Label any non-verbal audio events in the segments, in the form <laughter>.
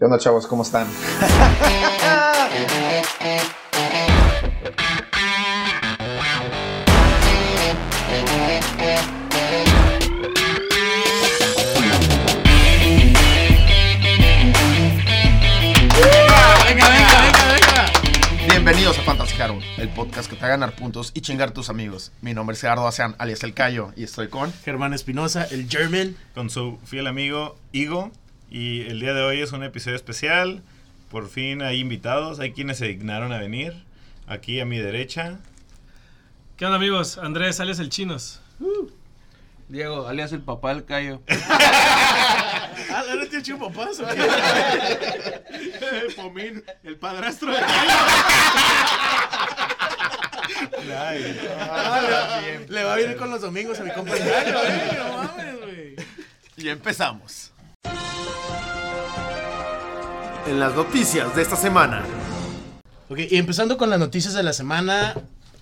¿Qué onda, chavos? ¿Cómo están? Venga, venga, venga, venga. Bienvenidos a Fantasy Hero, el podcast que te va a ganar puntos y chingar a tus amigos. Mi nombre es Gerardo Asean, alias El Cayo, y estoy con... Germán Espinosa, el German. con su fiel amigo Igo. Y el día de hoy es un episodio especial. Por fin hay invitados, hay quienes se dignaron a venir. Aquí a mi derecha. ¿Qué onda amigos? Andrés, alias el Chinos. Diego, alias el papá del Cayo. <laughs> Ah, ¿no tío chido papás o qué? Pomín, el padrastro de Le va a ir con los domingos a mi compa el Gallo, eh, <laughs> No mames, güey. Y empezamos. En las noticias de esta semana. Ok, y empezando con las noticias de la semana.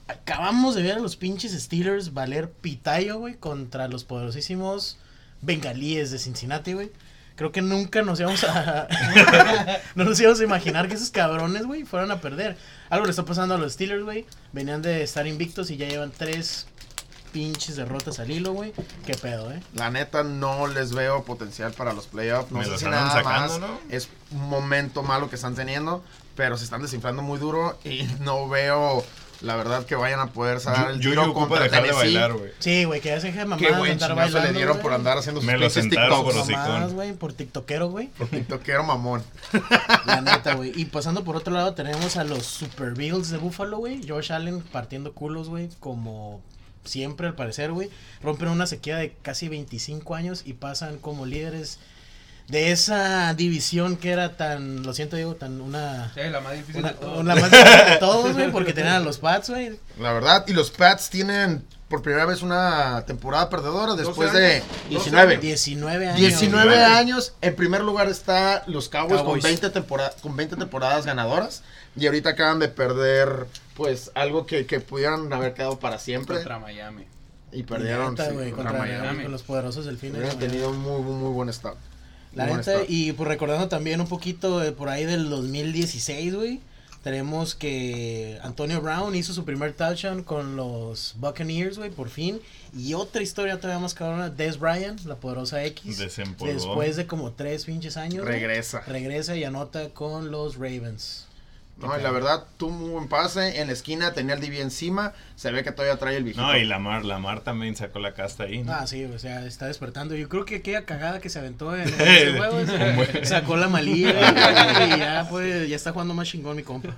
Acabamos de ver a los pinches Steelers valer pitayo, güey, contra los poderosísimos bengalíes de Cincinnati, güey. Creo que nunca nos íbamos a. <laughs> no nos íbamos a imaginar que esos cabrones, güey, fueran a perder. Algo le está pasando a los Steelers, güey. Venían de estar invictos y ya llevan tres pinches derrotas al hilo, güey. Qué pedo, eh. La neta no les veo potencial para los playoffs. No Me sé los si nada sacando, más ¿no? es un momento malo que están teniendo, pero se están desinflando muy duro y <laughs> no veo la verdad que vayan a poder sacar el Yo tiro ocupa contra dejar de Tennessee. bailar, güey. Sí, güey, que ya se deje de Qué de buen andar le dieron por andar haciendo sus Me los pinches sentaron por TikToks. los- Mamadas, hocicón. güey, por tiktokero, güey. Por tiktokero mamón. <laughs> La neta, güey. Y pasando por otro lado, tenemos a los Super Bills de Buffalo, güey. Josh Allen partiendo culos, güey. Como siempre, al parecer, güey. Rompen una sequía de casi 25 años y pasan como líderes de esa división que era tan, lo siento, Diego, tan una. Sí, la más difícil Una, de todos. una más difícil de todos, güey, porque tenían a los <laughs> Pats, güey. La verdad, y los Pats tienen por primera vez una temporada perdedora después 12 de años. 19. 19 años. 19 güey. años. En primer lugar está los Cowboys, Cowboys. Con, 20 tempora- con 20 temporadas ganadoras. Y ahorita acaban de perder, pues, algo que, que pudieran haber quedado para siempre. Contra Miami. Y perdieron Neta, sí, contra contra, Miami. con los poderosos delfines. Hubieran güey. tenido un muy, muy, muy buen estado. La neta, y pues recordando también un poquito de por ahí del 2016, güey. Tenemos que Antonio Brown hizo su primer touchdown con los Buccaneers, güey, por fin. Y otra historia todavía más cabrona, Des Bryant, la poderosa X. Desempolvó. Después de como tres pinches años. Regresa. Regresa y anota con los Ravens. No, y la verdad, tuvo muy buen pase. En la esquina tenía el DB encima. Se ve que todavía trae el viejito. No, y Lamar, Lamar también sacó la casta ahí. ¿no? Ah, sí, o sea, está despertando. Yo creo que aquella cagada que se aventó en <laughs> ese juego, se- sacó la malilla <laughs> y ya, pues, ya está jugando más chingón mi compa.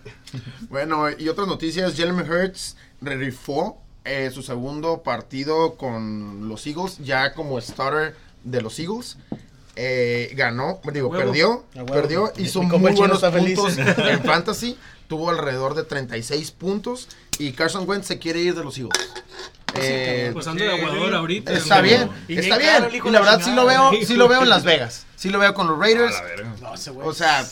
Bueno, y otras noticias, Jalen Hurts rifó eh, su segundo partido con los Eagles, ya como starter de los Eagles. Eh, ganó, digo, Huevo. perdió, huevo. perdió, hizo muy buenos puntos <laughs> en fantasy, tuvo alrededor de 36 puntos y Carson Wentz se quiere ir de los Eagles. Eh, Pues ando de aguador ahorita. está bien, Y está bien Y la verdad sí lo veo, sí lo veo en <laughs> Las Vegas. Sí lo veo con los Raiders. O sea,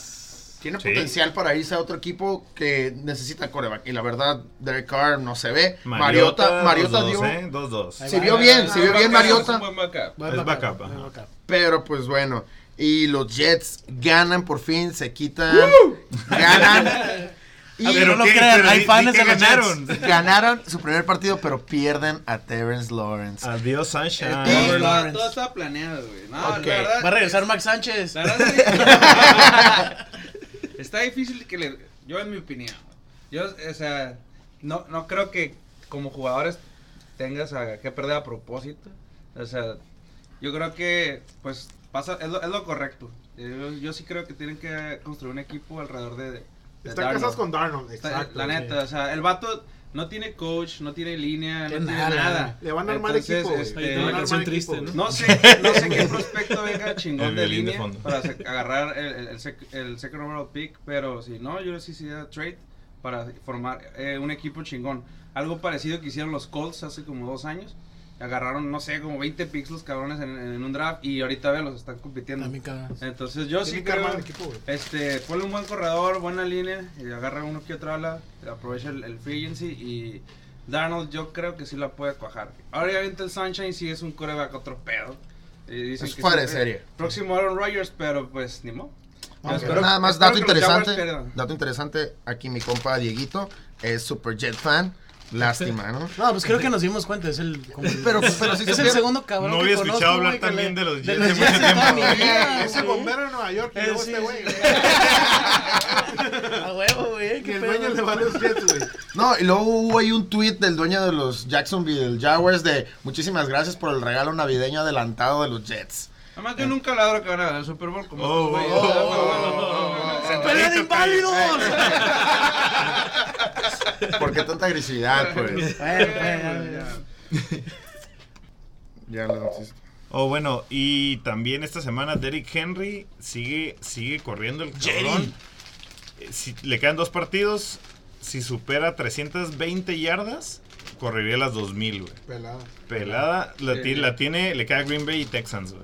tiene Sí. potencial para irse a otro equipo que necesita coreback. Y la verdad, Derek Carr no se ve. Mariota, Mariota, Mariota 2-2, dio. ¿eh? 2-2. Ahí Se va, vio bien, se vio bien Es Mariota. un buen backup. Buen Es backup, ajá. backup. Pero pues bueno. Y los Jets ganan por fin, se quitan. Ganan. <laughs> Y A ver, no lo crean, hay fans que los ganaron. <laughs> ganaron su primer partido, pero pierden a Terrence Lawrence. Adiós, Sunshine. Eh, Todo, Lawrence. estaba planeado, güey. No, Ok. la verdad. Va a regresar Max Sánchez. La verdad <laughs> sí. Está difícil que le. Yo, en mi opinión. Yo, o sea, no, no creo que como jugadores tengas a- que perder a propósito. O sea, yo creo que, pues, pasa, es lo, es lo correcto. Yo, yo sí creo que tienen que construir un equipo alrededor de. de Están Darnold. casados con Darnold, exacto. la neta, o sea, el vato no tiene coach, no tiene línea, no Tiene tiene nada. nada. Le van a armar Entonces, equipo, este, una canción triste, equipo, ¿no? no sé, no sé qué <laughs> prospecto venga chingón El de violín de línea fondo. para agarrar el, el, el, sec- el second overall pick, pero si no, yo sí sería trade para formar eh, un equipo chingón. Algo parecido que hicieron los Colts hace como dos años. Agarraron, no sé, como 20 picks los cabrones en, en un draft y ahorita ve, los están compitiendo. También cabrón. Entonces yo sí creo, equipo, este, ponle un buen corredor, buena línea, y agarra uno que otra ala, aprovecha el, el free agency y Darnold yo creo que sí la puede cuajar. Ahora obviamente el Sunshine sí es un coreback otro pedo. Y dicen Es que fuera de serie. Próximo Aaron Rodgers, pero pues ni modo. Espero- Nada más, dato interesante. Dato interesante. Aquí mi compa Dieguito es super Jet fan. Lástima, ¿no? No, pues creo <laughs> que nos dimos cuenta, es el... como el- <laughs> Pero- pero sí es el segundo cabrón No que había conozco, escuchado hablar güey, que también le- de los de Jets los en mucho Jets toda mi tiempo. vida, Es el güey. bombero de Nueva York que Eh, llegó sí, este güey. <laughs> A huevo, güey, Que qué el pedo. dueño le va a los Jets, güey. No, y luego hubo ahí un tweet del dueño de los Jacksonville Jaguars de muchísimas gracias por el regalo navideño adelantado de los Jets. Además, yo nunca ladro que van a ganar el Super Bowl como Oh, güeyes. oh, Pero oh, bueno, oh, oh. ¡Pelea de inválidos! <laughs> ¿Por qué tanta agresividad, pues? <laughs> Ya. Lo noticias. Oh, bueno, y también esta semana Derrick Henry sigue, sigue corriendo el cabrón. Eh, Si le quedan dos partidos, si supera 320 yardas, correría las 2000, güey. Pelada. Pelada, la, la tiene, le queda Green Bay y Texans, güey.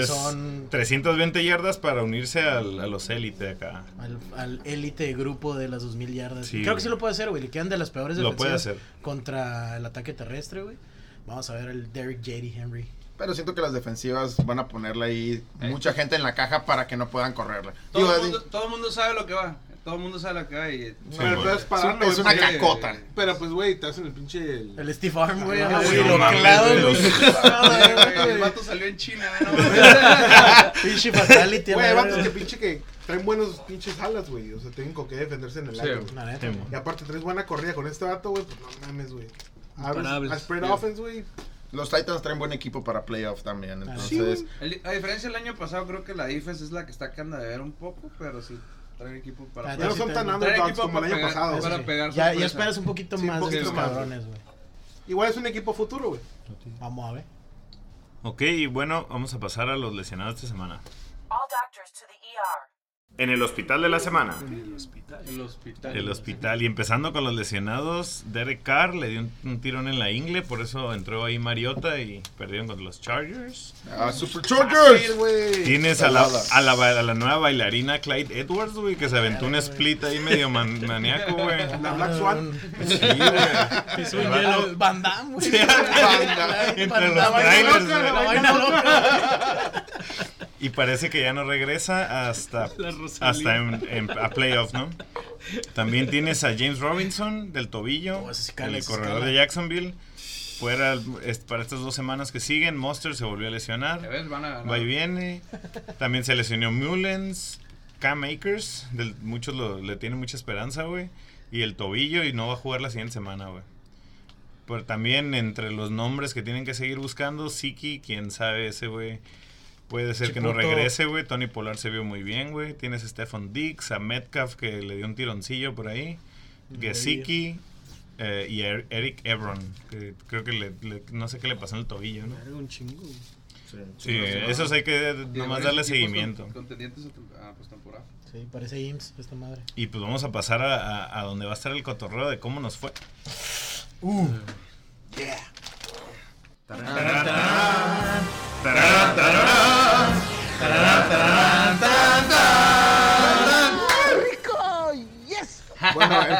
Entonces, son- 320 yardas para unirse al- a los élite acá. Al, al élite grupo de las 2000 yardas. Sí, Creo que sí lo puede hacer, güey. Le quedan de las peores Lo puede defensivas hacer. contra el ataque terrestre, güey. Vamos a ver el Derrick J.D. Henry. Pero siento que las defensivas van a ponerle ahí mucha gente en la caja para que no puedan correrle. Todo Digo, el mundo- todo el mundo sabe lo que va. Todo el mundo sabe lo que va. Y, Pero güey. es güey, una cacota. Pero pues, güey, te hacen el pinche. el- El Steve Arm, güey. Ah, sí, güey, lo mames, clavo, güey, güey. <laughs> Güey, el vato salió en China, ¿no? <laughs> Pinche fatality. a Güey, la vatos verga. que pinche que traen buenos pinches alas, güey. O sea, tienen con qué defenderse en el Sí, aire. La neta, Sí. Y aparte traes buena corrida con este vato, güey, pues no mames, güey. A spread Sí. offense, güey. Los Titans traen buen equipo para playoff también. Ah, Entonces, El- a diferencia del año pasado, creo que la defense es la que está quedando de ver un poco, pero sí traen equipo para Ya no son tan underdogs como el año pegar- pasado. Para pegar Ya, ya esperas un poquito Sí, más de poquito estos más. cabrones, güey. Igual es un equipo futuro, güey. Vamos a ver. Ok, y bueno, vamos a pasar a los lesionados esta semana. All doctors to the ER. En el hospital de la semana. El hospital. El hospital. Y empezando con los lesionados, Derek Carr le dio un, un tirón en la ingle, por eso entró ahí Mariota y perdieron contra los Chargers. ah, Super Chargers. Tienes a la, a, la, ba- a la nueva bailarina Clyde Edwards, güey, que se aventó un split ahí medio man- <laughs> maníaco, güey. La Black Swan. Sí, güey. El. Van Damme, güey. Sí, entre los trailers. La vaina loca. Y parece que ya no regresa hasta, <laughs> hasta en, en- a playoff, ¿no? También tienes a James Robinson del tobillo, Oh, ese sí cala, el corredor cala. de Jacksonville. Fuera para estas dos semanas que siguen, Monster se volvió a lesionar. ves, van a ganar. Va y viene. También se lesionó Mullens, Cam Akers, del, muchos lo- le tienen mucha esperanza, güey. Y el tobillo y no va a jugar la siguiente semana, güey. Pero también entre los nombres que tienen que seguir buscando, Siki, quién sabe ese, güey. Puede ser que no regrese, güey. Tony Polar se vio muy bien, güey. Tienes a Stefan Dix, a Metcalf que le dio un tironcillo por ahí. Gesicki eh, y Er- Eric Ebron, que creo que le, le- no sé qué le pasó en el tobillo, ¿no? Un chingo, güey. Sí, esos hay que nomás darle seguimiento. con- Contendientes a tem- a postemporada. Sí, parece IMSS esta madre. Y pues vamos a pasar a, a- a donde va a estar el cotorreo de cómo nos fue. Bueno,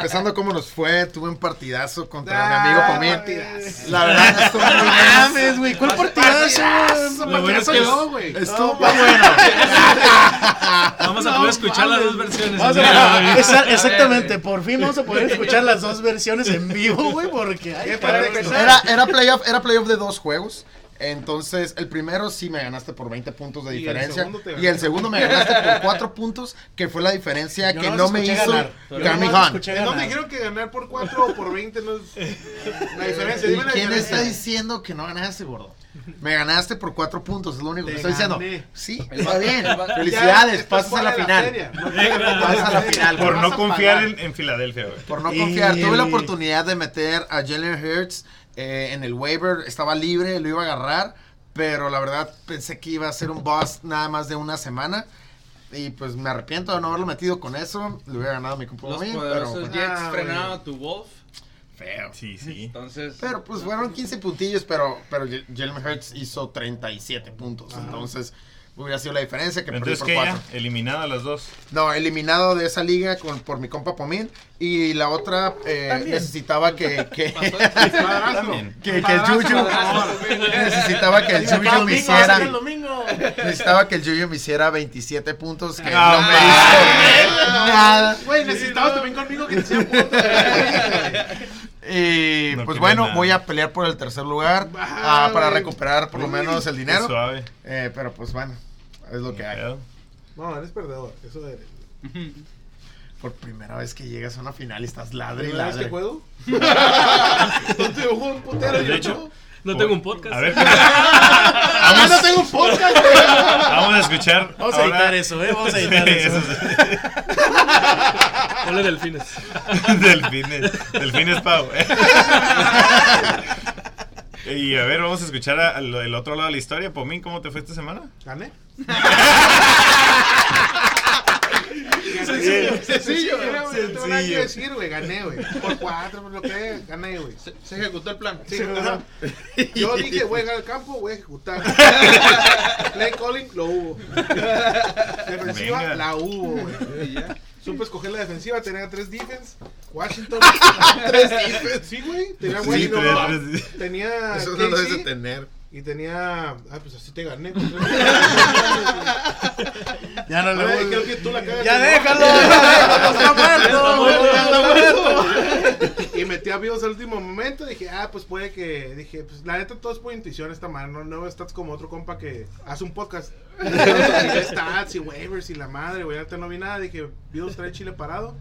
empezando cómo nos fue, tuve un partidazo contra mi Ah, amigo Comín. partidazo. La verdad estuvo muy bien. mames, güey. ¿Cuál partidazo, Partidazo, Lo bueno es partidazo que yo, güey. Estuvo muy bueno. <laughs> Vamos a poder escuchar las dos versiones. Exactamente, por fin vamos a poder escuchar las dos versiones en vivo, güey, porque Era, era playoff, era playoff de dos juegos. Entonces, el primero sí me ganaste por 20 puntos de Y el diferencia. segundo te Y el segundo me ganaste por <laughs> 4 puntos, que fue la diferencia Yo que no me hizo ganar. Yo Carmi no los Hunt. escuché ¿En dónde ganar. dijeron que ganar por 4 o por 20 no es <laughs> la diferencia? ¿Y Dime la quién diferencia. está diciendo que no ganaste, gordo? Me ganaste por 4 puntos, es lo único que Te estoy diciendo. gané. Sí, está va- bien. Felicidades, pasas a la final. No <laughs> Pasas a la final. Por no confiar en, en Filadelfia, güey. Por no Y- confiar. Tuve la oportunidad de meter a Jalen Hurts eh, en el waiver. Estaba libre, lo iba a agarrar. Pero la verdad pensé que iba a ser un boss nada más de una semana. Y pues me arrepiento de no haberlo metido con eso. Le hubiera ganado mi Los compromiso. Pero, pues, Jets ah, frenaron a tu Wolf. feo. Sí, sí. Entonces. Pero pues fueron 15 puntillos. Pero, pero Jalen Hurts hizo 37 puntos. Entonces, hubiera sido la diferencia que perdí Entonces, por ¿qué ya? cuatro. Eliminado a las dos. No, eliminado de esa liga con, por mi compa Pomín. Y la otra eh, necesitaba que, que, <laughs> que, que el Yuyu necesitaba que el Yuyu me hiciera hasta el domingo. necesitaba que el Yuyu me hiciera 27 puntos que No no me hizo nada Güey, necesitabas también conmigo que te hiciera puntos. <laughs> y No pues bueno nada. voy a pelear por el tercer lugar Ah, ah, para recuperar por lo menos el dinero Suave. Eh, pero pues bueno es lo que hay. No, eres perdedor. Eso eres. <laughs> por primera vez que llegas a una final y estás ladre y ¿Primera vez que ladre juego? <laughs> No te juego un putero. De hecho, No tengo un podcast. A ver, <laughs> Ah, no tengo un podcast, güey. vamos a escuchar. Vamos a ahora- editar eso, ¿eh? Vamos a editar Sí, eso. Ponle delfines. Delfines. Delfines Pau. Y a ver, vamos a escuchar a- al- el otro lado de la historia. Pomín, ¿cómo te fue esta semana? ¿Gané? Sencillo. Sencillo, güey. No tengo nada que Sencillo. decir, güey. Gané, güey. Por cuatro, por lo que gané, güey. Se, se ejecutó el plan. Sí, ajá. Yo dije, voy a llegar al campo, voy a ejecutar. <laughs> Play calling, lo hubo. Defensiva, Venga. la hubo, güey. Y ya. Supe escoger la defensiva, tenía tres defense. Washington. <laughs> tres defense. Sí, güey. Tenía Sí, Washington. Tenía eso no lo debes de tener y tenía. Ah, pues así te gané. <laughs> Ya no le voy. creo que tú la cagas. Ya déjalo. <laughs> ya está muerto. Ya está muerto. Y metí a vivos al último momento. Dije, ah, pues puede que. Dije, pues la neta todo es por intuición esta mano. No, no stats como otro compa que hace un podcast. <laughs> Y stats y waivers y la madre, güey. Ahorita no vi nada. Dije, vivos trae chile parado.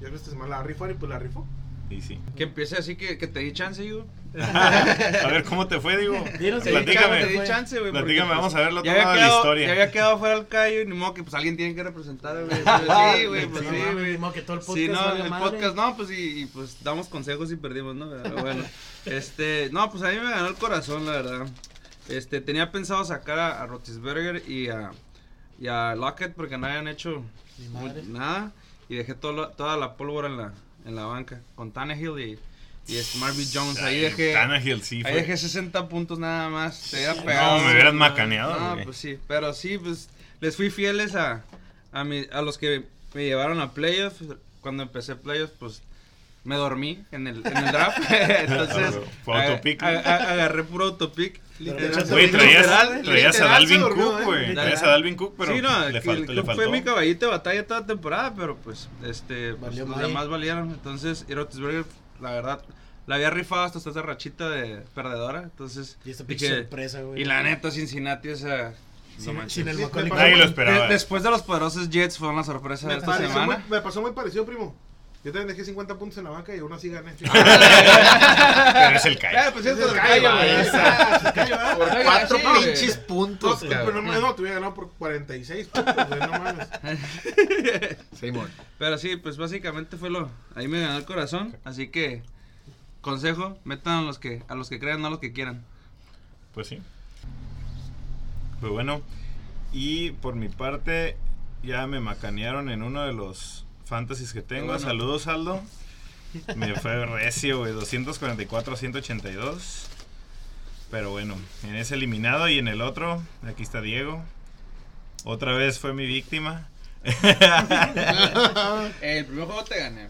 Y esta semana la rifar y pues la rifó. Y sí. Que empiece así que, que te di chance, yo. <laughs> A ver, ¿cómo te fue, digo? Dinos, Te di chance, te Platícame. di chance, güey. Platícame, pues, vamos a ver el otro de la quedado- historia. Ya había quedado fuera el callo y ni modo que pues alguien tiene que representar, güey. <laughs> Sí, güey, pues Sí, güey. ni modo que todo el podcast Sí, no, el madre. podcast no, pues y, y, pues damos consejos y perdimos, ¿no? Pero bueno, este, no, pues a mí me ganó el corazón, la verdad. Este, tenía pensado sacar a, a Rotisberger y a, y a Lockett porque no habían hecho nada y dejé todo lo- toda la pólvora en la, en la banca con Tannehill y, y Marvin Jones. Ahí dejé, Tannehill, sí. ahí Fue. dejé 60 puntos nada más. Te hubiera No, pegado. me hubieras macaneado, No, pues sí, pero sí, pues les fui fieles a, a, mi- a los que me llevaron a playoffs. Cuando empecé playoffs, pues me dormí en el, en el draft. <laughs> <laughs> Entonces, Fue autopic, ¿no? agarré puro autopic. Literal. Güey, traías, traías a Dalvin durmió, Cook, ¿eh? güey. Literal. Traías a Dalvin Cook, pero sí, no, le, que faltó, el le faltó. fue mi caballito de batalla toda temporada, pero pues, este, pues, los demás valieron. Entonces, y Roethlisberger, la verdad, la había rifado hasta esta rachita de perdedora. Entonces, Y esta pinche dije, sorpresa, güey. y la neta, Cincinnati, o sea, no Sin, manches. sin el Macaulay Nadie lo esperaba. De- después de los poderosos Jets fueron la sorpresa de Me, esta pareció semana. muy- me pasó muy parecido, primo. Yo también dejé 50 puntos en la banca y aún así gané. Pero es el Claro, Kai. pues Es el callo, callo, güey. güey. Es el callo, ¿verdad? por Sí, cuatro pinches No, puntos pero cabrón. no, no, te hubiera ganado por 46 puntos, güey, no mames. <laughs> Simón. Pero sí, pues básicamente fue lo. Ahí me ganó el corazón. Así que, consejo: metan a los que, a los que crean, no a los que quieran. Pues sí. Pues bueno. Y por mi parte, ya me macanearon en uno de los fantasies que tengo. Bueno. Saludos, Aldo. Me fue recio, güey. 244 a 182. Pero bueno, en ese eliminado y en el otro, aquí está Diego. Otra vez fue mi víctima. <laughs> El primer juego te gané.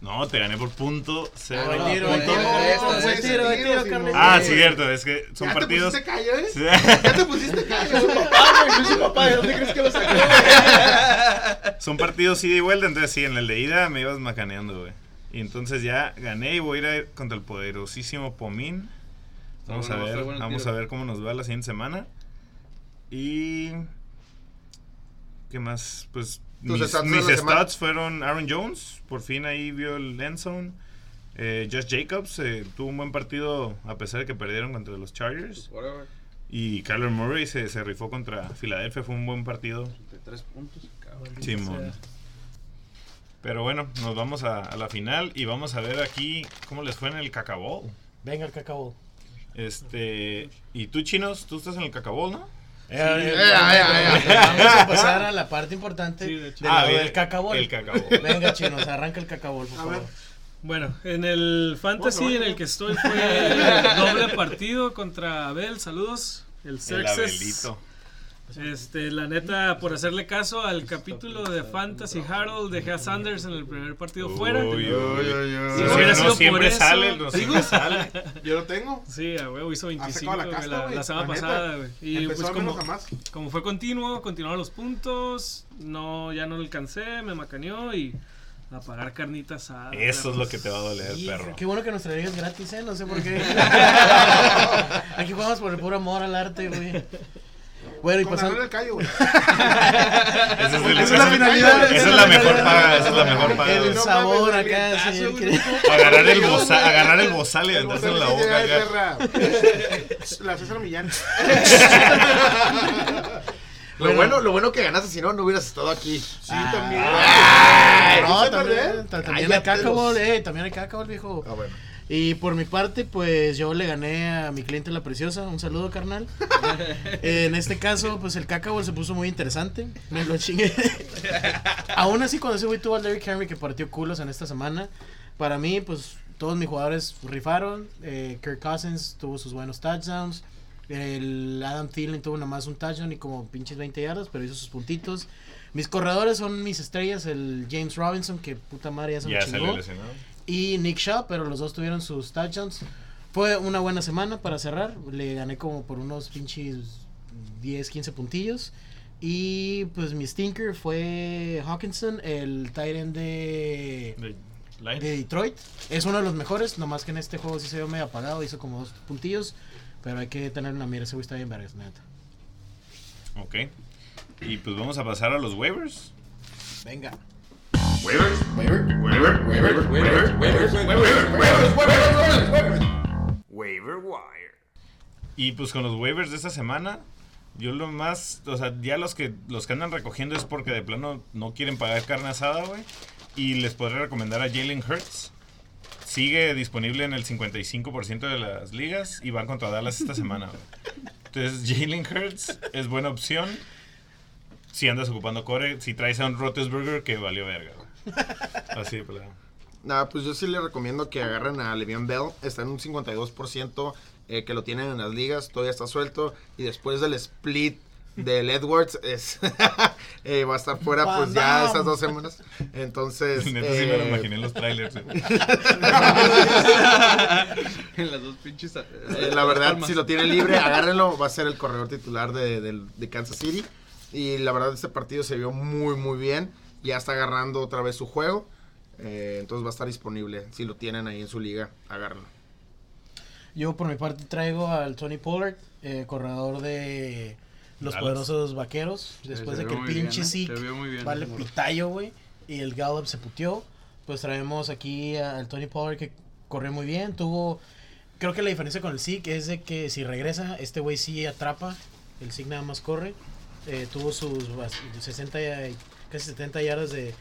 No, te gané por punto cero. Ah, no, el tiro, tiro, tiro, tiro. Ah, sí, cierto. Es que son ¿Ya partidos. te pusiste callo, eh? Sí. Ya te pusiste <laughs> callo. Ah, güey, soy su papá, ¿de dónde crees que lo sacó? <laughs> Son partidos ida y vuelta, entonces sí, en el de ida me ibas macaneando, güey. Y entonces ya gané y voy a ir contra el poderosísimo Pomín. Vamos a ver, bueno vamos tiro. a ver cómo nos va la siguiente semana. Y ¿qué más? Pues Tus mis, stats de mis fueron Aaron Jones, por fin ahí vio el end zone. Eh, Josh Jacobs eh, tuvo un buen partido a pesar de que perdieron contra los Chargers. Y Kyler Murray se, se rifó contra Filadelfia, fue un buen partido. 33 puntos, cabrón. Simón. Pero bueno, nos vamos a, a la final y vamos a ver aquí cómo les fue en el Cacabol. Venga el cacao. Este, y tú chinos, tú estás en el Cacabol, ¿no? Vamos a pasar a la parte importante Sí, de hecho. del Ah, cacabol. el cacabol. <laughs> Venga, chinos, arranca el cacabol, por A favor. ver. Bueno, en el fantasy en el que estoy fue doble partido contra Abel, saludos. El. Abelito. Este, la neta, por hacerle caso al capítulo de Fantasy Harold, dejé a Sanders en el primer partido fuera. Uy, Uy, uy. Si No, hubiera no sido por siempre eso- sale, no siempre sale. <laughs> Yo lo tengo. Sí, a huevo, hizo 25 sacado la casta, la, la semana la pasada, güey. Y Empezó pues como, a más. como fue continuo, continuaron los puntos, no, ya no lo alcancé, me macaneó y a pagar carnitas asada. Eso es lo que te va a doler, Hija, perro. Qué bueno que nuestra liga es gratis, ¿eh? No sé por qué. <laughs> Aquí jugamos por el puro amor al arte, güey. Bueno, y pasando... Manuel el callo, güey. <laughs> Esa es, el- Esa es la finalidad, Esa es la mejor paga, esa es la mejor paga. El sabor acá, Agarrar el <laughs> bozal, agarrar el bozal y El aventarse en la boca acá. La César Millán. <laughs> Lo bueno, lo bueno que ganaste, si no, no hubieras estado aquí. Sí, también. Ah, ¿No no, también, también cacao, los- eh, también hay cacao, viejo. Ah, bueno. Y por mi parte, pues yo le gané a mi cliente la preciosa. Un saludo, carnal. <laughs> en este caso, pues el cacao se puso muy interesante. Me lo chingué. <laughs> Aún así, cuando ese güey tuvo al Derrick Henry que partió culos en esta semana, para mí, pues todos mis jugadores rifaron. Eh, Kirk Cousins tuvo sus buenos touchdowns. El Adam Thielen tuvo nada más un touchdown y como pinches 20 yardas, pero hizo sus puntitos. Mis corredores son mis estrellas, el James Robinson, que puta madre ya se Ya me chingó. Y Nick Shaw, pero los dos tuvieron sus touchdowns. Fue una buena semana para cerrar. Le gané como por unos pinches 10, 15 puntillos. Y pues mi stinker fue Hawkinson, el end de, De- de Detroit. Es uno de los mejores, nomás que en este juego sí se vio medio apagado, hizo como dos puntillos. Pero hay que tener una mira, ese güey está bien vergas, neta. Ok. Y pues vamos a pasar a los waivers. Venga. Waiver Wire. Y pues con los waivers de esta semana, yo lo más, o sea, ya los que los que andan recogiendo es porque de plano no quieren pagar carne asada, güey. Y les podré recomendar a Jalen Hurts. Sigue disponible en el 55% de las ligas y van contra Dallas esta semana, güey. Entonces, Jalen Hurts es buena opción si andas ocupando core, si traes a un Roethlisberger que valió verga. <laughs> Así de plano. Nada, pues yo sí le recomiendo que agarren a Le'Veon Bell. Está en un 52% eh, que lo tienen en las ligas. Todavía está suelto. Y después del split del Edwards es, <laughs> eh, va a estar fuera pues ya estas dos semanas. Entonces... <laughs> Neta, sí me lo eh, imaginé en los trailers. güey. En las dos pinches. Eh, la verdad, si lo tienen libre, agárrenlo. Va a ser el corredor titular de, del- de Kansas City. Y la verdad, este partido se vio muy, muy bien. Ya está agarrando otra vez su juego. Eh, entonces va a estar disponible. Si lo tienen ahí en su liga, agárrenlo. Yo por mi parte traigo al Tony Pollard, eh, corredor de los Dallas. poderosos vaqueros. Después Se de que el pinche ¿eh? Bien vale morro. pitayo, güey. Y el Gallup se puteó. Pues traemos aquí al Tony Pollard que corrió muy bien. Tuvo. Creo que la diferencia con el Zeke es de que si regresa, este güey sí atrapa. El Zeke nada más corre. Eh, tuvo sus bas- 60, y- casi 70 yardas de,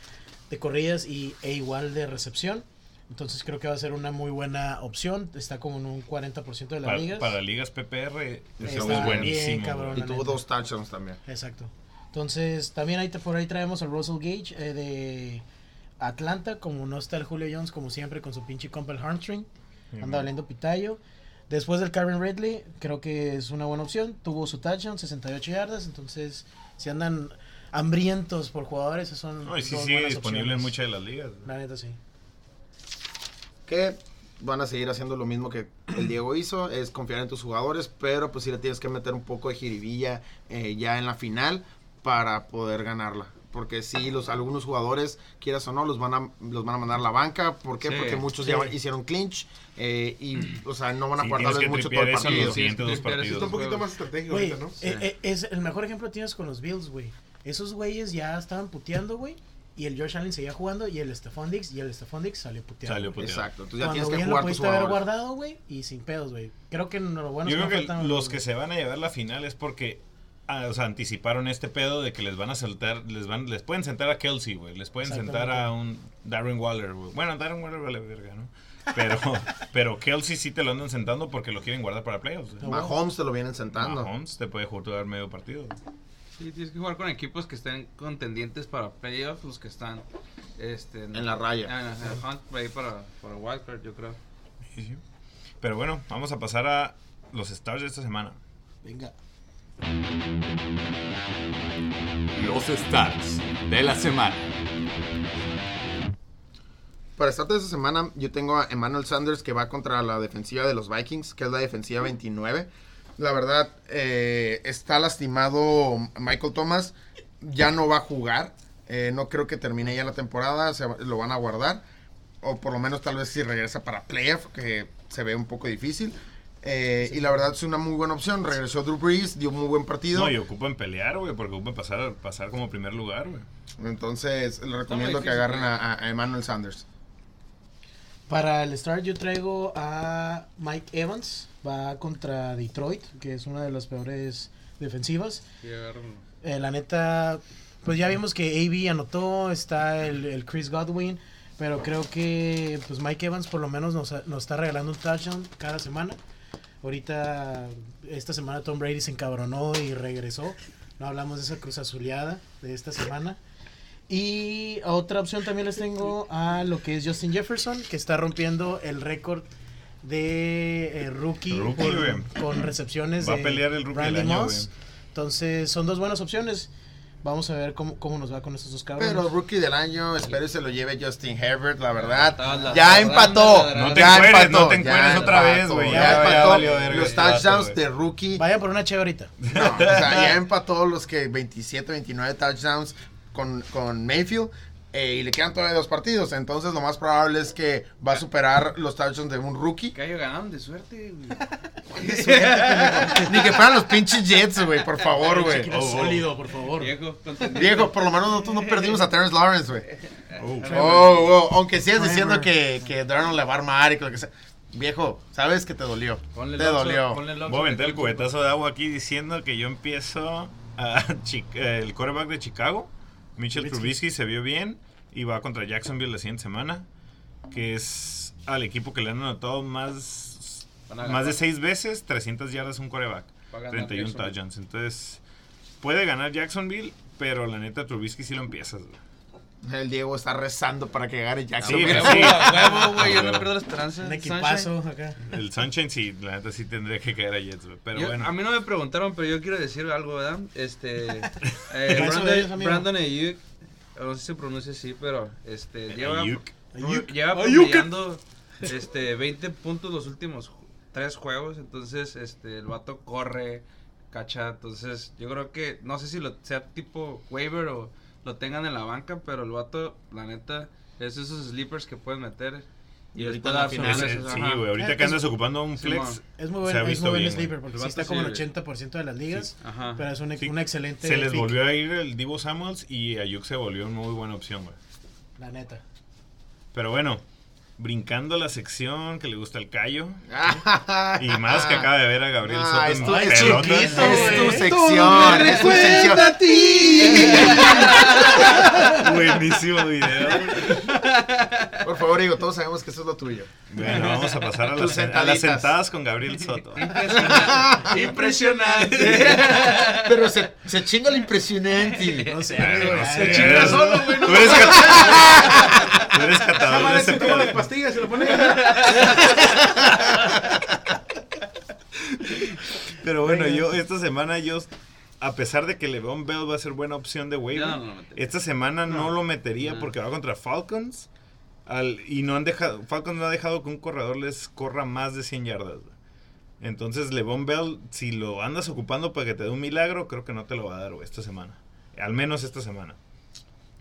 de corridas y, e igual de recepción. Entonces creo que va a ser una muy buena opción. Está como en un 40% de las Para, ligas. para ligas PPR, es buenísimo. bien, güey. cabrón. Y tuvo dos touchdowns también. Exacto. Entonces, también ahí te- por ahí traemos al Russell Gage eh, de Atlanta, como no está el Julio Jones, como siempre, con su pinche compa el hamstring. Anda valiendo pitayo. Después del Karen Ridley, creo que es una buena opción. Tuvo su touchdown, 68 yardas. Entonces, si andan hambrientos por jugadores, esos son. No, y sí buenas disponible en muchas de las ligas. La neta, sí. Que van a seguir haciendo lo mismo que el Diego hizo, es confiar en tus jugadores, pero pues sí le tienes que meter un poco de jiribilla eh, ya en la final para poder ganarla. Porque si los algunos jugadores, quieras o no, los van a, los van a mandar a la banca. ¿Por qué? Sí, Porque muchos sí. ya hicieron clinch eh, y, o sea, no van a Sí, guardarles mucho todo el partido. los Sí, dos tripear eso partidos. Está un poquito más estratégico ahorita, ¿no? eh, eh, es el mejor ejemplo tienes con los Bills, güey. Esos güeyes ya estaban puteando, güey. Y el Josh Allen seguía jugando y el Stephon Diggs y el Stephon Diggs salió puteando. Salió puteado. Exacto, entonces ya Cuando tienes que jugar lo tus haber guardado, güey, y sin pedos, güey. Creo que no, lo bueno Yo es creo que faltan- los que se van a llevar la final es porque ah, o sea, anticiparon este pedo de que les van a soltar, les van, les pueden sentar a Kelsey, güey, les pueden sentar a un Darren Waller, güey. Bueno, Darren Waller vale verga, ¿no? Pero, <laughs> pero Kelsey sí te lo andan sentando porque lo quieren guardar para playoffs. Mahomes te lo vienen sentando. Mahomes te puede jugar medio partido. Sí, tienes que jugar con equipos que estén contendientes para playoffs, los que están este, En la raya. En, en el hunt ahí para, para wildcard, yo creo. Sí, sí. Pero bueno, vamos a pasar a los stars de esta semana. Venga. Los stats de la semana. Para estar de esta semana, yo tengo a Emmanuel Sanders que va contra la defensiva de los Vikings, que es la defensiva 29. La verdad, eh, está lastimado Michael Thomas, ya no va a jugar. Eh, no creo que termine ya la temporada, se va- lo van a guardar. O por lo menos tal vez si regresa para playoff, que se ve un poco difícil. Eh, y la verdad es una muy buena opción. Regresó Drew Brees, dio un muy buen partido. No, y ocupan pelear, güey, porque ocupan pasar, pasar como primer lugar, güey. Entonces, le recomiendo que difícil, agarren a, a Emmanuel Sanders. Para el start yo traigo a Mike Evans, va contra Detroit, que es una de las peores defensivas. Eh, la neta, pues ya vimos que AB anotó, está el, el Chris Godwin, pero creo que pues Mike Evans por lo menos nos, nos está regalando un touchdown cada semana. Ahorita, esta semana Tom Brady se encabronó y regresó. No hablamos de esa cruz azuleada de esta semana. Y a otra opción también les tengo a lo que es Justin Jefferson, que está rompiendo el récord de eh, rookie, Rookie, por- güey. con recepciones Va a de pelear el rookie del Randy año, Moss. Entonces, son dos buenas opciones. Vamos a ver cómo, cómo nos va con estos dos cabrones. Pero rookie del año, espero que se lo lleve Justin Herbert, la verdad. La- Ya la- empató. la- No te ya encueres, empató, no te ya encueres otra vez, güey, Ya, empató los este touchdowns de rookie. Vaya por una che ahorita. No, o sea, ya empató los que 27, 29 touchdowns con, con Mayfield. eh, y le quedan todavía dos partidos. Entonces, lo más probable es que va a superar los touchdowns de un rookie. Ellos ganaron de suerte, güey. <laughs> De suerte, pendejo. Ni que fueran los pinches Jets, güey, por favor, güey. Equipo Oh, oh. sólido, por favor. Viejo. Diego, por lo menos nosotros no perdimos a Terrence Lawrence, güey. <laughs> Oh, Oh, oh, aunque sigas diciendo que, que Darnold le va a armar y lo que sea. Viejo, sabes que te dolió. Ponle te dolió. ponle Voy a que el cubetazo de agua aquí diciendo que yo empiezo a el quarterback de Chicago, Mitchell Trubisky. Trubisky, se vio bien y va contra Jacksonville la siguiente semana, que es al equipo que le han anotado más, más de seis veces 300 yardas un ganar 31 Jacksonville. touchdowns. Entonces, puede ganar Jacksonville, pero la neta Trubisky sí lo empiezas. güey. El Diego está rezando para que gane Sí, Jacksonville. sí. a huevo, güey. Yo no pierdo la esperanza. Un equipazo acá. El Sunshine sí, la neta sí tendría que caer a Jets, güey, pero Yo- bueno. A mí no me preguntaron, pero yo quiero decir algo, ¿verdad? Este. <laughs> eh, Brandon. Brandon Ayuk, no sé si se pronuncia así, pero este. Lleva, Ayuk. Ayuk. lleva Ayuk. promediando este, 20 puntos los últimos tres juegos. Entonces, este, el vato corre, cacha. Entonces, yo creo que. No sé si lo sea tipo waiver o lo tengan en la banca, pero el vato, la neta, es esos sleepers que pueden meter. Y, Y ahorita al final Ese- finales. sí, güey, ahorita que es- andas ocupando un flex. Es muy Se buen, es muy buen bien, sleeper porque El sí está como en sí, 80% de las ligas. Ajá. Pero es un, ex- Sí. un excelente se les pick, volvió a ir el Divo Samuels y Ayuk se volvió una muy buena opción, güey. La neta. Pero bueno, brincando la sección que le gusta el callo. <laughs> Y más que acaba de ver a Gabriel Ah, Soto es en tu- es chiquito, Es tu sección, es tu Buenísimo video. Por favor, Diego, todos sabemos que eso es lo tuyo. Bueno, vamos a pasar a las, a las sentaditas. sentadas con Gabriel Soto. Impresionante. Impresionante. Pero se, se chinga lo impresionante. No sé, no ay, chinga solo, güey. Tú eres, cat- tú eres Esa catador de madre ese se toma las pastillas y se lo pone. Pero bueno, yo esta semana yo a pesar de que LeBron Bell va a ser buena opción de waiver, No, no esta semana no, lo metería No. porque va contra Falcons. al- y no han dejado, Falcons no ha dejado que un corredor les corra más de 100 yardas. Entonces, LeBron Bell, si lo andas ocupando para que te dé un milagro, creo que no te lo va a dar esta semana. Al menos esta semana.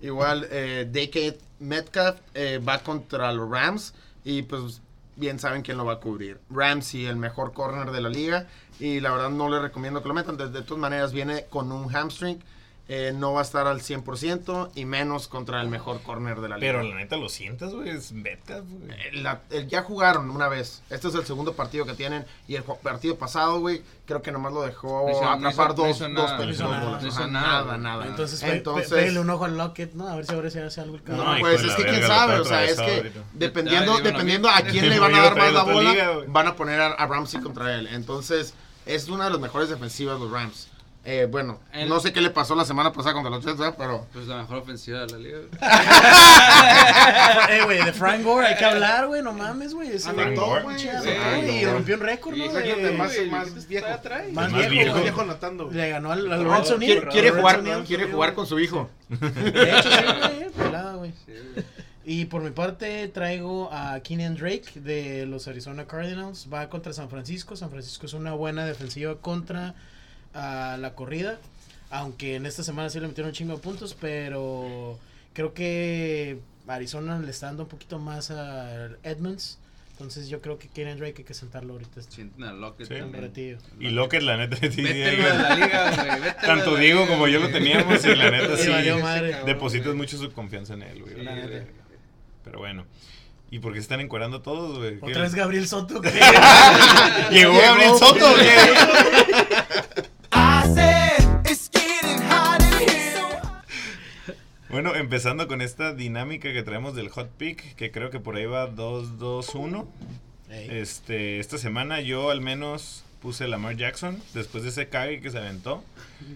Igual, eh, DK Metcalf eh, va contra los Rams y pues bien saben quién lo va a cubrir. Ramsey, el mejor corner de la liga y la verdad no le recomiendo que lo metan. De, de todas maneras viene con un hamstring, eh, no va a estar al 100% y menos contra el mejor corner de la liga. Pero la neta lo sientas, güey, es Metcalf, güey. Eh, la- el- ya jugaron una vez. Este es el segundo partido que tienen. Y el partido pasado, güey, creo que nomás lo dejó No hizo- no atrapar hizo- no dos, hizo dos, nada. dos No hizo bolas. nada. No hizo Ajá, nada, nada, nada. Entonces, pe- pe- Entonces, pégale un ojo al Lockett, ¿no? A ver si ahora se hace algo el cabrón. No, No, pues es que quién sabe, o sea, es que dependiendo, dependiendo a quién <laughs> le van a dar más la bola, van a poner a, a Ramsey contra él. Entonces, es una de las mejores defensivas los Rams. Eh, bueno, El- no sé qué le pasó la semana pasada contra los Jets, ¿verdad? pero Pues la mejor ofensiva de la liga. güey. <laughs> Eh, güey, de Frank Gore hay que hablar, güey, no mames, güey. Ese Anotó, güey. Sí, y rompió un récord, ¿no? Imagínate, De- más, más ¿qué viejo. Más Más viejo, viejo. güey. viejo anotando, güey. Le ganó al, al No, Lorenzo Neal. quiere, jugar, Neal, quiere jugar con su hijo. De hecho, sí, güey, pelada, güey. Sí, güey. Y por mi parte traigo a Keenan Drake de los Arizona Cardinals. Va contra San Francisco. San Francisco es una buena defensiva contra ah, la corrida. Aunque en esta semana sí le metieron un chingo de puntos. Pero creo que Arizona le está dando un poquito más a Edmonds. Entonces yo creo que Keenan Drake hay que sentarlo ahorita. Este Sienten a Lockett Sí. también. retiro. Y Lockett, la neta, sí, Mételo sí, en la liga, güey. Tanto la Diego liga, como yo lo teníamos y la neta Sí, Depositas mucho su confianza en él, güey. Sí, La neta. Pero bueno. ¿Y por qué se están encuerando todos, güey? ¿Qué- Otra vez Gabriel Soto. ¿qué? <laughs> ¿Llegó Gabriel Soto, güey? Bueno, empezando con esta dinámica que traemos del hot pick, que creo que por ahí va 2-2-1. Ey. Este, esta semana yo al menos puse Lamar Jackson después de ese cague que se aventó.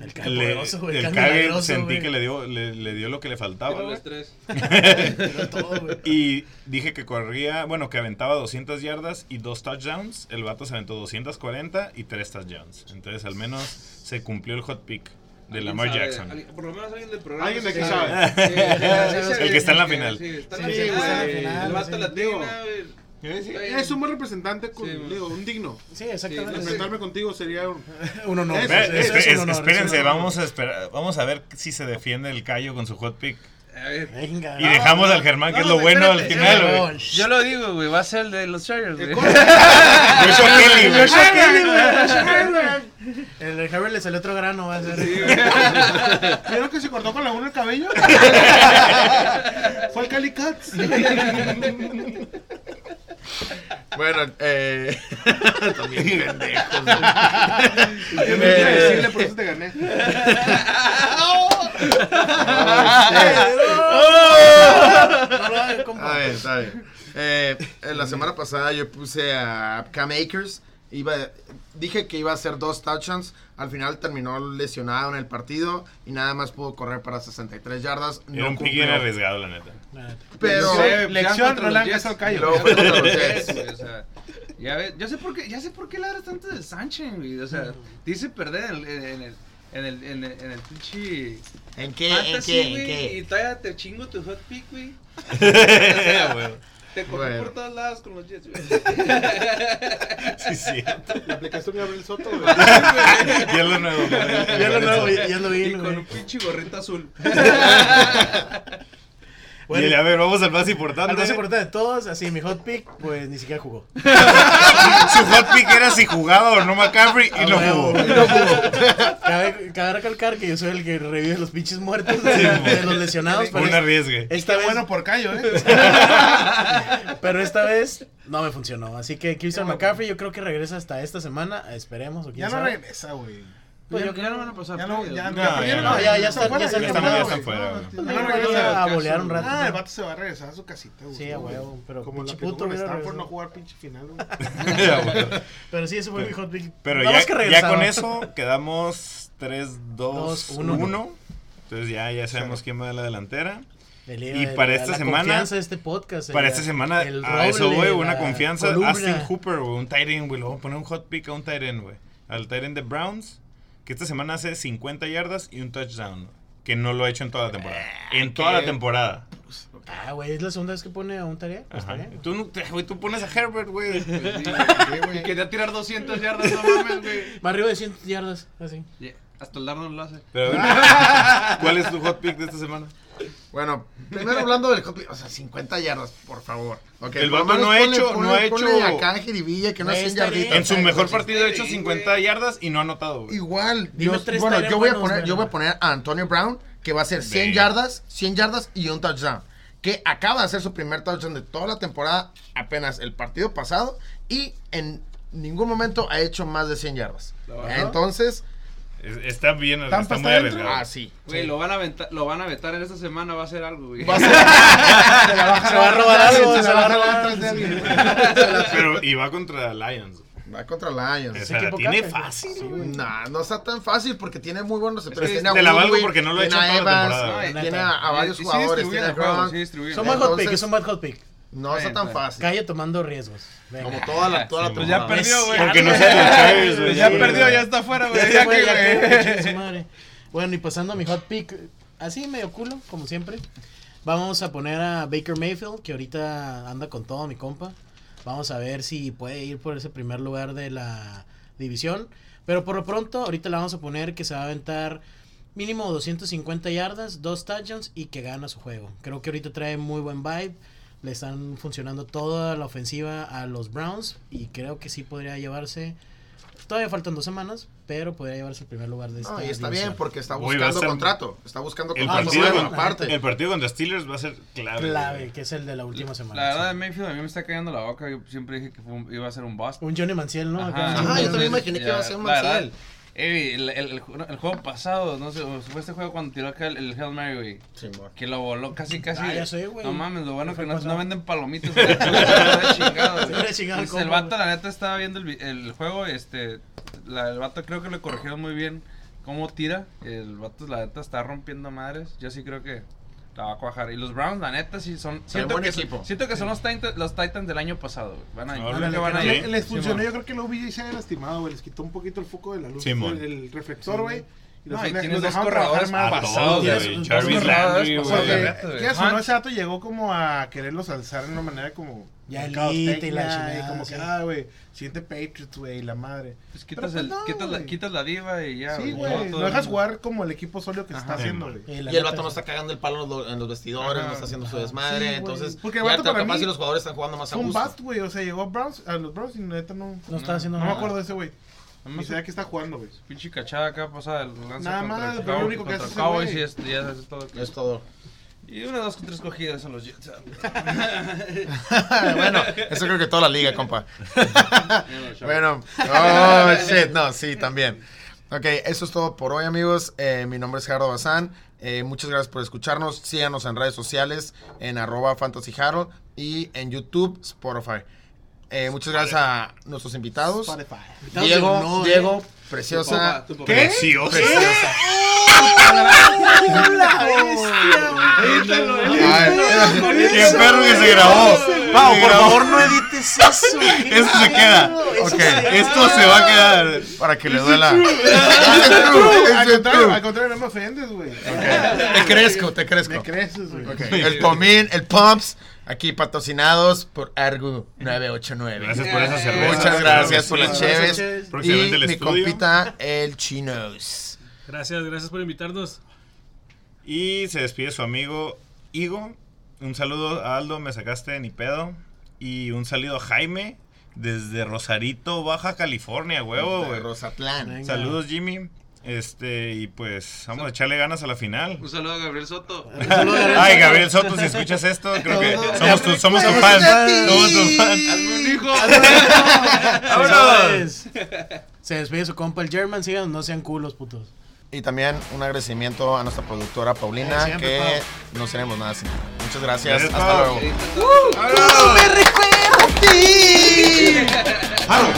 El cague Le- poderoso, güey. el cague milagroso, sentí güey. que le dio, le, le dio lo que le faltaba. Tres. <laughs> Tiró todo, güey. Y dije que corría, bueno, que aventaba 200 yardas y dos touchdowns. El vato se aventó 240 y tres touchdowns. Entonces al menos se cumplió el hot pick de ¿Alguien Lamar sabe? Jackson. Por lo menos alguien del programa. Alguien de sabe. sabe. Sí, sí, sí, El que está en la final. Sí, está en la final. El vato latino, Bien. Es un buen representante, con, Sí, digo, un digno. Sí, exactamente. Sí, no. Enfrentarme contigo sería un... <laughs> Un honor. Eso espe- es un honor, espérense, eso es un honor. vamos a esperar, vamos a ver si se defiende el Cayo con su hot pick. A ver. Venga. Y dejamos al Germán, que No, es lo no, bueno al final, güey. Yo lo digo, güey. Va a ser el de los Chargers, <laughs> güey. Joshua Kelly, güey. Joshua Kelly, güey, Joshua Kelly, güey. El de Harvard le salió otro grano, va a ser. <laughs> ¿Vieron que se cortó con la uno el cabello? Fue el Cali Cats. Bueno, eh. también pendejos. Yo no quiero decirle, por eso te gané. Está bien. Eh, en la semana pasada yo puse a Cam Akers. Iba, dije que iba a hacer dos touchdowns. Al final terminó lesionado en el partido y nada más pudo correr para 63 yardas. Era No un pick bien arriesgado, la neta. Pero. Lección, lección, contra no le los hagas Jets. al Y callo. luego fue contra los Jets. Sí, güey, o sea, ya ves, yo sé por qué, ya sé por qué ladras tanto de Sánchez, güey. O sea, te hice perder en el, en el, en el, en el, en el pinche ¿En qué? ¿En fantasy, qué? ¿En qué? Y todavía te chingo tu hot pick, güey. <laughs> Güey. Te corrí Bueno. por todos lados con los Jets, güey. <laughs> Sí, sí. Le aplicaste un Gabriel Soto, güey. <laughs> Ya lo nuevo. Ya lo nuevo, ya lo Y vi, con güey. un pinche gorrito azul. <laughs> Y a ver, vamos al más importante. Al más importante de todos, así, mi hot pick, pues ni siquiera jugó. <laughs> Su hot pick era si jugaba o no McCaffrey y Ah, no huevo, jugó. y no jugó. Cabe, cabe recalcar que yo soy el que revive los pinches muertos de, de los lesionados. Pero, un arriesgue. esta vez, Bueno por callo, ¿eh? <laughs> pero esta vez no me funcionó. Así que Christian McCaffrey yo creo que regresa hasta esta semana. Esperemos, o quién Ya no sabe. regresa, güey. Pues yo ya, ya no van a pasar. Ya no, ya, ¿no? Ya, ya no, ya- ya está- fuera, ya está Ya están, están fuera, a bolear un rato. Ah, el vato se va a regresar a su casita. Sí, a huevo, pero Como pinche lo que tuvo puto Stanford regresado. no jugar pinche final, <laughs> <laughs> güey. Pero sí, ese fue mi hot pick. Pero ya, que con eso quedamos 3, 2, Dos, 1. uno. Entonces ya, ya sabemos quién va a la delantera. El- Y el- para la- esta la semana- confianza de este podcast. Para el- esta semana, el a eso güey, una la confianza. columna. Austin Hooper, güey, un tight end, güey. Le voy a poner un hot pick a un tight end, güey. Al tight end de Browns, que esta semana hace 50 yardas y un touchdown. Que no lo ha hecho en toda la temporada. En toda la temporada. Ah, güey, es la segunda vez que pone a un tarea. Pues, Ajá. Tú, no- te- güey, tú pones a Herbert, güey. Y quería tirar 200 yardas, no mames, güey. Más arriba de 100 yardas, así. Yeah, Hasta el Darnold lo hace. Pero a ver, <laughs> ¿cuál es tu hot pick de esta semana? Bueno, primero <laughs> hablando del pick, o sea, 50 yardas, por favor. El vato no ha hecho- ponle- no ha hecho- acá en Jiribilla que no Güey, es 100 está bien. yarditas. En su mejor partido ha hecho Sí, 50 yardas y no ha anotado, güey. Igual, yo, tres bueno, yo voy a poner, yo voy a poner a Antonio Brown, que va a hacer 100 Venga. yardas, 100 yardas y un touchdown. Que acaba de hacer su primer touchdown de toda la temporada, apenas el partido pasado, y en ningún momento ha hecho más de 100 yardas. Entonces, Es- Está bien, Tampa está está muy dentro. arriesgado. ah, sí. Güey, lo van a lo van a vetar en esta semana, va a hacer algo, güey. Va a ser- <laughs> Se va a robar algo, Se se la va a robar. atrás de alguien. <laughs> Pero, y va contra Lions. Va contra Lions. O Ese sea, la equipo tiene café, fácil, sí, güey. Nah, no está tan fácil porque tiene muy buenos receptores. que Tiene a te la valgo porque no lo ha tiene hecho toda la temporada. Tiene a, a varios Sí, sí jugadores. Tiene a sí Son juego. bad hot pick, son bad hot pick. No está tan fácil. Calle tomando riesgos. Venga. Como toda la, toda la Sí, Pues ya perdió, güey. Porque no <laughs> se güey. Ya perdió, ya está afuera, güey. Ya se Ya fue, que, ya güey. madre. Bueno, y pasando a mi hot pick, así medio culo, como siempre. Vamos a poner a Baker Mayfield, que ahorita anda con todo mi compa. Vamos a ver si puede ir por ese primer lugar de la división. Pero por lo pronto, ahorita le vamos a poner que se va a aventar mínimo 250 yardas, dos touchdowns y que gana su juego. Creo que ahorita trae muy buen vibe. Le están funcionando toda la ofensiva a los Browns y creo que sí podría llevarse. Todavía faltan dos semanas, pero podría llevarse el primer lugar de esta No, y está división. bien porque está buscando contrato. Está buscando El contrato partido, con- aparte. el partido contra Steelers va a ser clave. Clave, que es el de la última semana. La verdad, de. Mayfield a mí me está cayendo la boca. Yo siempre dije que fue un- iba a ser un bust. Un Johnny Manciel, ¿no? Ajá. Ajá, yo también imaginé que iba a ser un verdad, Eh, el, el, el, el juego pasado, no sé, fue este juego cuando tiró acá el, el Hail Mary, güey. Simón. Que lo voló casi, casi. Ah, ya sé, güey. No mames, lo bueno que no, no venden palomitas. güey. <laughs> Chingado, Se güey. chingado el Entonces, el vato, la neta, estaba viendo el, el juego. Este, la, el vato creo que le corrigieron muy bien cómo tira. El vato, la neta, está rompiendo madres. Yo sí creo que la va a cuajar. Y los Browns, la neta, sí son. Siento, buen que, son- equipo. siento que son los Titans, los Titans del año pasado, güey. Van a, yo Órale, creo que van a sí. ir. Le- Les funcionó, yo creo que el OBJ se había lastimado, güey. Les quitó un poquito el foco de la luz, el, el reflector, güey. Y los, No, y tienes dos corredores más. pasados, güey. Jarvis Landry, güey. de no, ese dato llegó como a quererlos alzar en una manera como... Ya mercadotecnia, elite y la chingada, y como que, ah, güey, siente Patriots, güey, la madre. Pues Pero, quitas, pues, el, no, quitas, la, quitas la diva y ya. sí, güey, el dejas jugar como el equipo sólido que se está haciendo, güey. Y, el vato no está cagando el palo en los, vestidores, Ajá. no está haciendo su desmadre. Sí, entonces, Porque el vato para capaz mí si los jugadores están jugando más a Fue un gusto. bust, güey, o sea, llegó a, Browns, a los Browns y neta no... No está haciendo No me nada. acuerdo de ese güey. Nada Ni más sabía que está jugando, güey. Pinche cachada acá pasada el lanza Nada más, el pero lo único que hace el es, ya es todo. Es todo. Y una, dos, tres cogidas a los Jets. <laughs> bueno, eso creo que toda la liga, compa. <laughs> bueno, oh, shit, no, sí, también. Ok, eso es todo por hoy, amigos. Eh, mi nombre es Gerardo Bazán. Eh, muchas gracias por escucharnos. Síganos en redes sociales, en arroba Fantasy Harold y en YouTube, Spotify. Eh, muchas gracias a nuestros invitados. Spotify. Diego, Diego, eh. Preciosa. Tu papá, tu papá. Precioso. Preciosa. <laughs> Ay, Qué perro que se grabó. Pau, por favor, no edites eso. Eso se queda. Ok, Esto se va a quedar. Para que le duela. Al contrario, no me ofendes, güey. Te crezco, te crezco. Me creces, güey. El Pomín, el Pumps, aquí patrocinados por Argu 989. Gracias por esa cerveza. Muchas gracias por las cheves. Y mi compita, el Chinos. Gracias, gracias por invitarnos. Y se despide su amigo Igo. Un saludo a Aldo, me sacaste de ni pedo. Y un saludo a Jaime desde Rosarito, Baja California, huevo, De güey. Rosatlán. Saludos, Jimmy. Este, y pues vamos a echarle ganas a la final. Un saludo a Gabriel Soto. Ay, Gabriel Soto, si escuchas esto, creo que somos tu, somos tu fan. Somos tu fan. Hazme un hijo. <laughs> Vámonos. Se despide su compa el German. Sigan, no sean culos, putos. Y también un agradecimiento a nuestra productora Paulina, Eh, siempre, que Pau. no seremos nada sin. Muchas gracias. Hasta Pau. luego. ¡Me recuerda a ti! Harold,